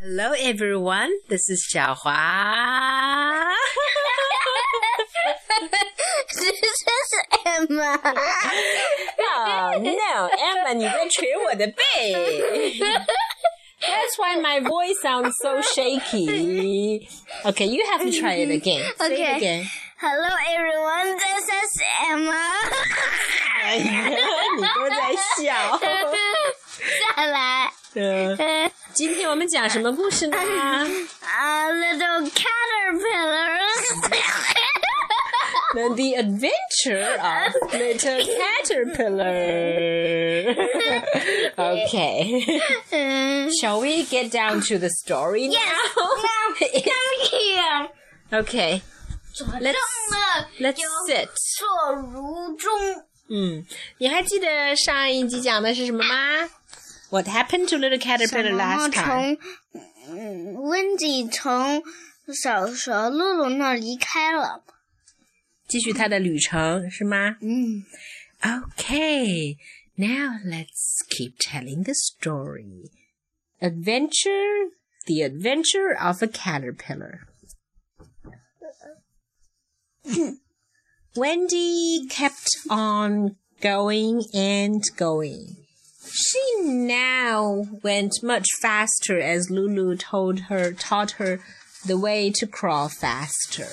Hello, everyone. This is 小华。这是 Emma。 Oh no, Emma，你在捶我的背。That's why my voice sounds so shaky. Okay, you have to try it again. Say it Okay. again. Hello everyone, this is Emma。哎呀，你都在笑。再来。嗯， 今天我们讲什么故事呢？ A little caterpillar. The The Adventure of Little Caterpillar. okay. 嗯 Shall we get down to the story now? Yes. Now come here. Okay. 左正 Let's 了 let's 有 sit. 坐如钟。嗯，你还记得上一集讲的是什么吗 ？What happened to little 小 caterpillar 毛毛 last time？从嗯温迪从小小露露那儿离开了。继续它的旅程是吗嗯。 ？Okay, now let's keep telling the story. Adventure, the adventure of a caterpillar. Wendy kept on going and going. She now went much faster as Lulu told her, taught her the way to crawl faster.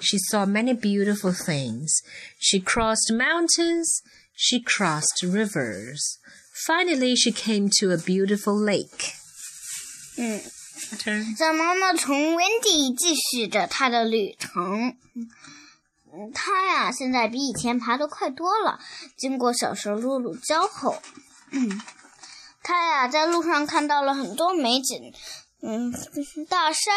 She saw many beautiful things. She crossed mountains. She crossed rivers. Finally, she came to a beautiful lake. 嗯， Turn. 小毛毛虫温迪继续着他的旅程。 嗯，他呀，现在比以前爬得快多了。经过小蛇露露教后，嗯，他呀在路上看到了很多美景。嗯，大山，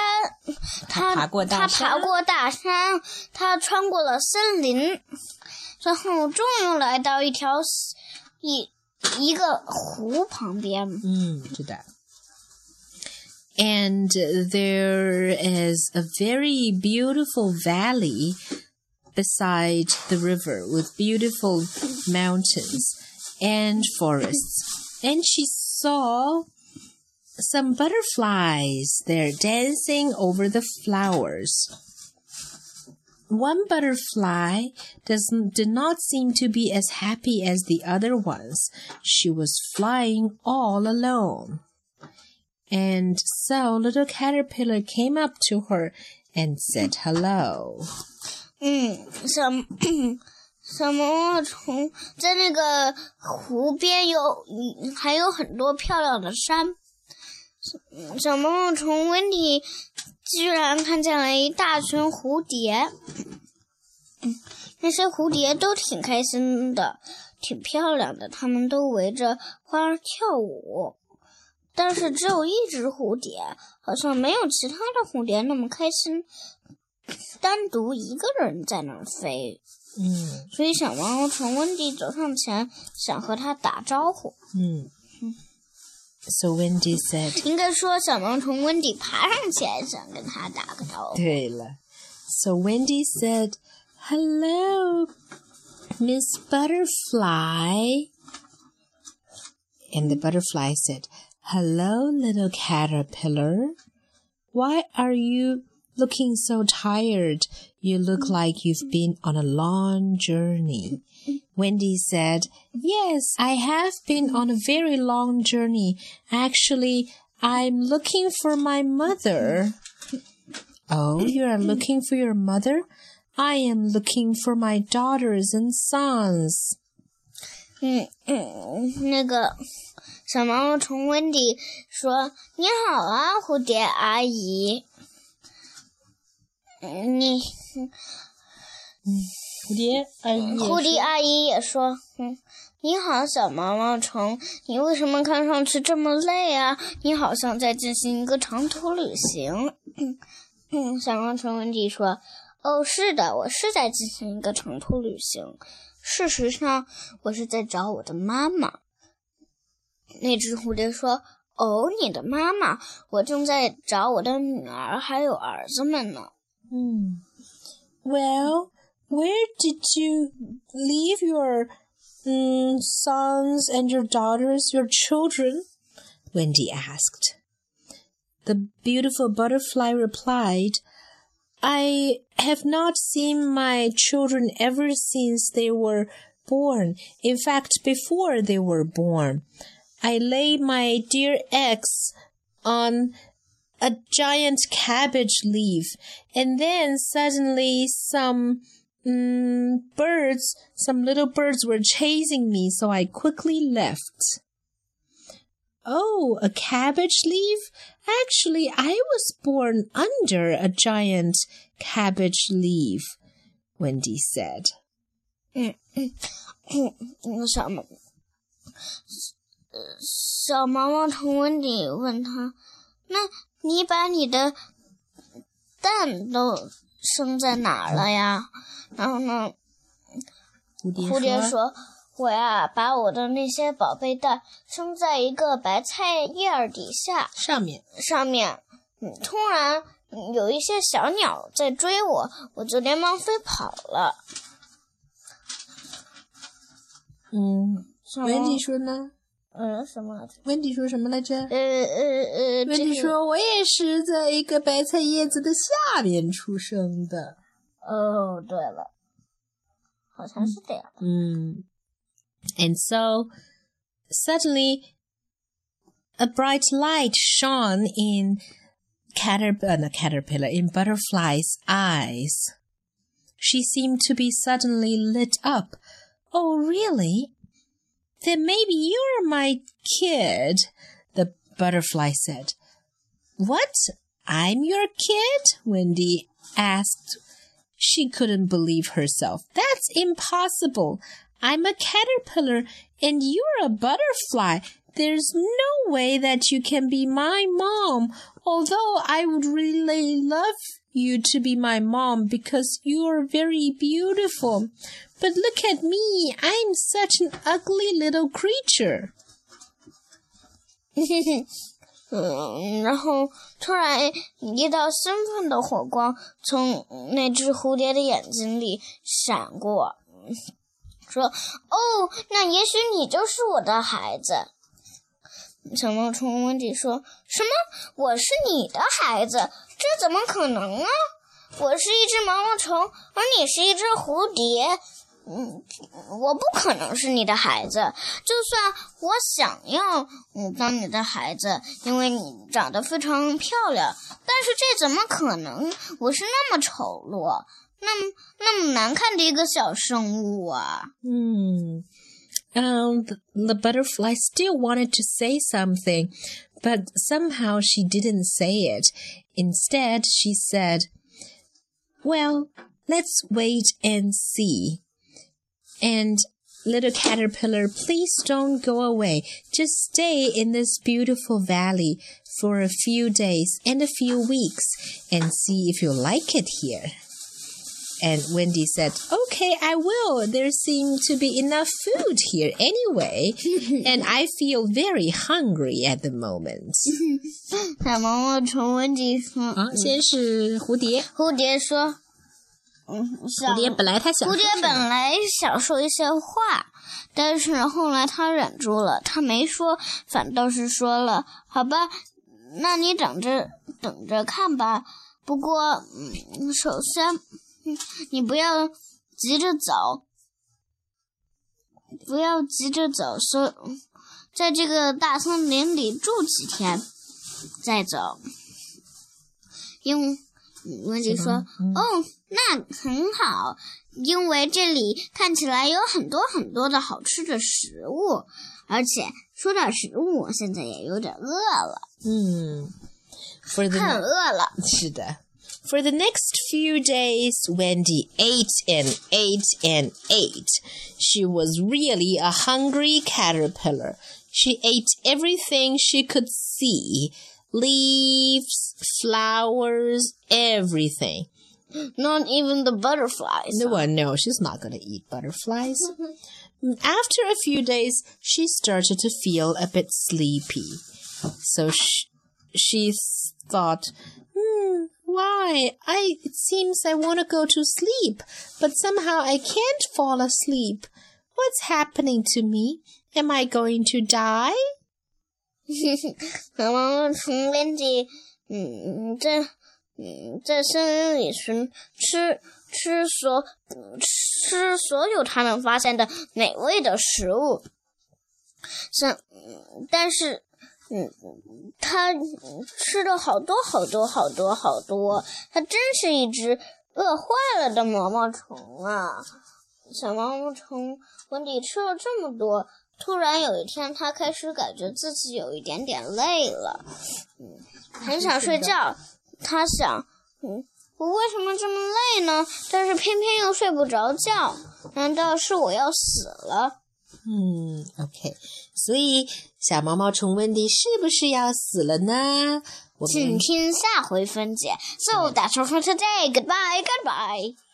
他爬过大他山爬过大山，他穿过了森林，最后终于来到一条一一个湖旁边。Mm, to that. And there is a very beautiful valley beside the river with beautiful mountains and forests. And she saw some butterflies there dancing over the flowers. One butterfly doesn't did not seem to be as happy as the other ones. She was flying all alone. And so little caterpillar came up to her and said hello. 嗯，小小毛毛虫在那个湖边有还有很多漂亮的山。小毛毛虫温迪居然看见了一大群蝴蝶，那些蝴蝶都挺开心的，挺漂亮的，它们都围着花儿跳舞。但是只有一只蝴蝶，好像没有其他的蝴蝶那么开心，单独一个人在那儿飞。 Mm, 所以小毛毛虫温迪走上前，想和他打招呼。 mm. So Wendy said, 应该说，小毛虫温迪爬上前，想跟他打个招呼。对了. So Wendy said, hello, Miss Butterfly. And the butterfly said, hello, little caterpillar. Why are you looking so tired? You look like you've been on a long journey. Wendy said, Yes, I have been on a very long journey. Actually, I'm looking for my mother. Oh, you are looking for your mother? I am looking for my daughters and sons. 嗯嗯，那个小毛毛虫温迪说：“你好啊，蝴蝶阿姨。 嗯，你蝴蝶阿姨也蝴蝶阿姨也说：“嗯，你好，小毛毛虫，你为什么看上去这么累啊？你好像在进行一个长途旅行。”嗯嗯，小毛毛虫文迪说：“哦，是的，我是在进行一个长途旅行。事实上，我是在找我的妈妈。”那只蝴蝶说：“哦，你的妈妈，我正在找我的女儿还有儿子们呢。Hmm. Well, where did you leave your mm, sons and your daughters, your children? Wendy asked. The beautiful butterfly replied, I have not seen my children ever since they were born. In fact, before they were born, I lay my dear eggs on a giant cabbage leaf, and then suddenly some mm, birds, some little birds were chasing me, so I quickly left. Oh, a cabbage leaf? Actually, I was born under a giant cabbage leaf, Wendy said. 嗯嗯嗯，小毛，小毛毛虫温迪问他：“ 那你把你的蛋都生在哪儿了呀？”然后呢，蝴蝶说：“我呀，把我的那些宝贝蛋生在一个白菜叶儿底下，上面上面，嗯，突然有一些小鸟在追我，我就连忙飞跑了。”嗯，温迪说呢？嗯，什么？温迪说什么来着？呃呃呃，温迪说：“我也是在一个白菜叶子的下面出生的。”哦，对了，好像是这样。嗯，and so suddenly a bright light shone in caterpillar, not caterpillar, in butterfly's eyes. She seemed to be suddenly lit up. Oh, really? Then maybe you're my kid, the butterfly said. What? I'm your kid? Wendy asked. She couldn't believe herself. That's impossible. I'm a caterpillar and you're a butterfly. There's no way that you can be my mom, although I would really love you to be my mom because you're very beautiful. But look at me, I'm such an ugly little creature. 嗯，然后突然一道兴奋的火光从那只蝴蝶的眼睛里闪过，说：“哦，那也许你就是我的孩子。” 小毛虫温迪说：“什么？我是你的孩子？这怎么可能啊！我是一只毛毛虫，而你是一只蝴蝶。”嗯，我不可能是你的孩子。就算我想要嗯当你的孩子，因为你长得非常漂亮，但是这怎么可能？我是那么丑陋，那么那么难看的一个小生物啊！嗯。Um, the, the butterfly still wanted to say something, but somehow she didn't say it. Instead, she said, Well, let's wait and see. And little caterpillar, please don't go away. Just stay in this beautiful valley for a few days and a few weeks and see if you like it here. And Wendy said, Okay, I will. There seems to be enough food here anyway. and I feel very hungry at the moment. 小毛毛虫温迪说：“好，先是蝴蝶。蝴蝶说：‘嗯，蝴蝶本来它想蝴蝶本来想说一些话，但是后来它忍住了，它没说，反倒是说了：‘好吧，那你等着等着看吧。不过，嗯，首先。’” 你不要急着走，不要急着走，说在这个大森林里住几天再走。因温迪说：“哦，那很好，因为这里看起来有很多很多的好吃的食物，而且说到食物，我现在也有点饿了。”嗯，很饿了。是的。For the next few days, Wendy ate and ate and ate. She was really a hungry caterpillar. She ate everything she could see leaves, flowers, everything. Not even the butterflies. No one, no, she's not going to eat butterflies. After a few days, she started to feel a bit sleepy. So she, she thought, hmm, why? I it seems I want to go to sleep, but somehow I can't fall asleep. What's happening to me? Am I going to die? 毛毛虫温迪 嗯，在嗯在森林里寻吃吃所吃所有他能发现的美味的食物。像，但是， 嗯，他吃了好多好多好多好多，他真是一只饿坏了的毛毛虫啊！小毛毛虫温迪吃了这么多，突然有一天，他开始感觉自己有一点点累了，嗯，很想睡觉。他想，嗯，我为什么这么累呢？但是偏偏又睡不着觉，难道是我要死了？嗯，OK，所以小毛毛虫温迪是不是要死了呢？请听下回分解。So that's all for today. Goodbye, goodbye.